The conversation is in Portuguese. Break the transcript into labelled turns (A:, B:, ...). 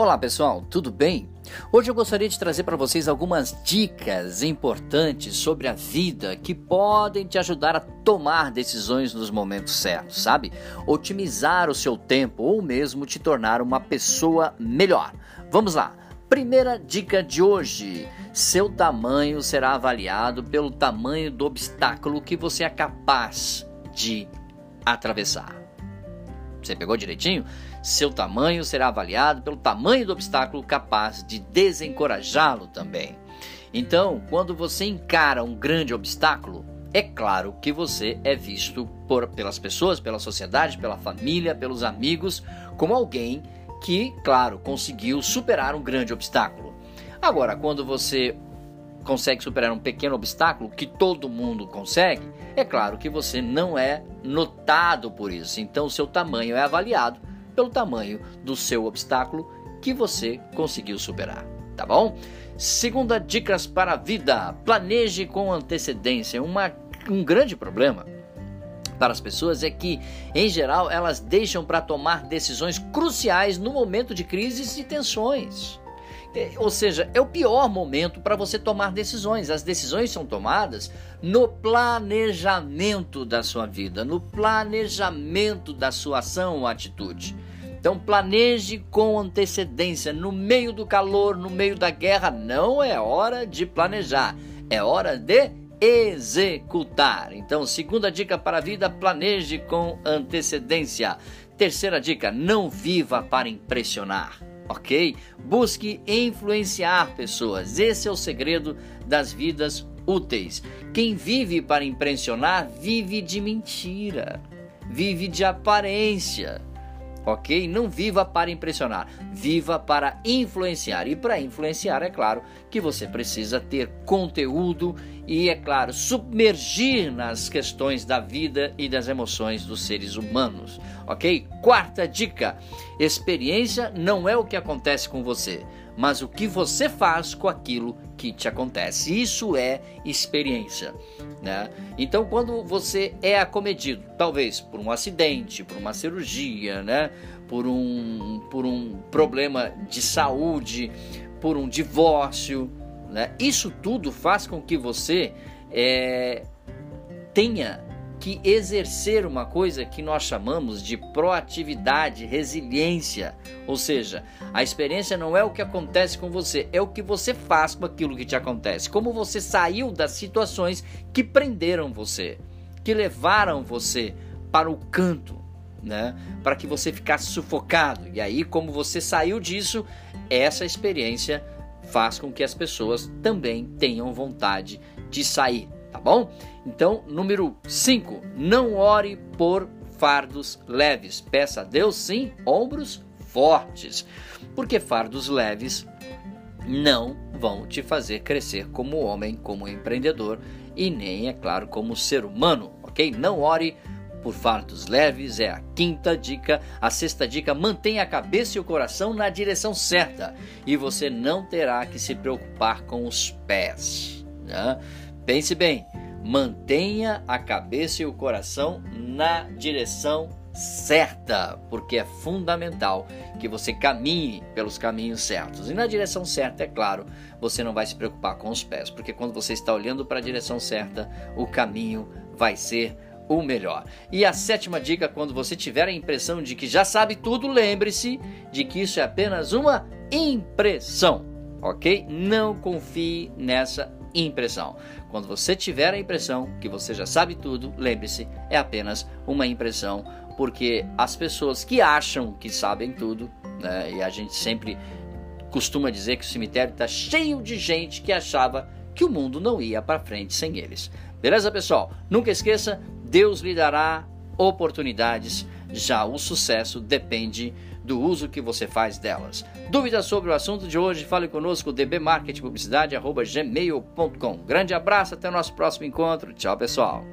A: Olá pessoal, tudo bem? Hoje eu gostaria de trazer para vocês algumas dicas importantes sobre a vida que podem te ajudar a tomar decisões nos momentos certos, sabe? Otimizar o seu tempo ou mesmo te tornar uma pessoa melhor. Vamos lá! Primeira dica de hoje: seu tamanho será avaliado pelo tamanho do obstáculo que você é capaz de atravessar. Você pegou direitinho? Seu tamanho será avaliado pelo tamanho do obstáculo capaz de desencorajá-lo também. Então, quando você encara um grande obstáculo, é claro que você é visto por, pelas pessoas, pela sociedade, pela família, pelos amigos, como alguém que, claro, conseguiu superar um grande obstáculo. Agora, quando você consegue superar um pequeno obstáculo que todo mundo consegue, é claro que você não é notado por isso. Então, o seu tamanho é avaliado pelo tamanho do seu obstáculo que você conseguiu superar, tá bom? Segunda dicas para a vida: planeje com antecedência. Uma, um grande problema para as pessoas é que, em geral, elas deixam para tomar decisões cruciais no momento de crises e tensões. É, ou seja, é o pior momento para você tomar decisões. As decisões são tomadas no planejamento da sua vida, no planejamento da sua ação ou atitude. Então planeje com antecedência. No meio do calor, no meio da guerra, não é hora de planejar, é hora de executar. Então, segunda dica para a vida: planeje com antecedência. Terceira dica: não viva para impressionar ok? Busque influenciar pessoas. Esse é o segredo das vidas úteis. Quem vive para impressionar vive de mentira, vive de aparência ok? Não viva para impressionar, viva para influenciar. E para influenciar, é claro que você precisa ter conteúdo e, é claro, submergir nas questões da vida e das emoções dos seres humanos, ok? Quarta dica: experiência não é o que acontece com você, mas o que você faz com aquilo que te acontece. Isso é experiência. Né? Então, quando você é acometido, talvez por um acidente, por uma cirurgia, né? por, um, por um problema de saúde, por um divórcio, né? isso tudo faz com que você é, tenha que exercer uma coisa que nós chamamos de proatividade, resiliência. Ou seja, a experiência não é o que acontece com você, é o que você faz com aquilo que te acontece. Como você saiu das situações que prenderam você, que levaram você para o canto, né? Para que você ficasse sufocado. E aí, como você saiu disso, essa experiência faz com que as pessoas também tenham vontade de sair tá bom? Então, número 5, não ore por fardos leves. Peça a Deus sim ombros fortes, porque fardos leves não vão te fazer crescer como homem, como empreendedor e nem, é claro, como ser humano, ok? Não ore por fardos leves é a quinta dica. A sexta dica: mantenha a cabeça e o coração na direção certa e você não terá que se preocupar com os pés. Né? Pense bem, mantenha a cabeça e o coração na direção certa, porque é fundamental que você caminhe pelos caminhos certos. E na direção certa, é claro, você não vai se preocupar com os pés, porque quando você está olhando para a direção certa, o caminho vai ser o melhor. E a sétima dica, quando você tiver a impressão de que já sabe tudo, lembre-se de que isso é apenas uma impressão, ok? Não confie nessa impressão. Quando você tiver a impressão que você já sabe tudo, lembre-se, é apenas uma impressão, porque as pessoas que acham que sabem tudo, né, e a gente sempre costuma dizer que o cemitério está cheio de gente que achava que o mundo não ia para frente sem eles. Beleza, pessoal? Nunca esqueça, Deus lhe dará oportunidades, já o sucesso depende do uso que você faz delas. Dúvidas sobre o assunto de hoje? Fale conosco dbmarketingpublicidade@gmail.com. Grande abraço, até o nosso próximo encontro. Tchau, pessoal.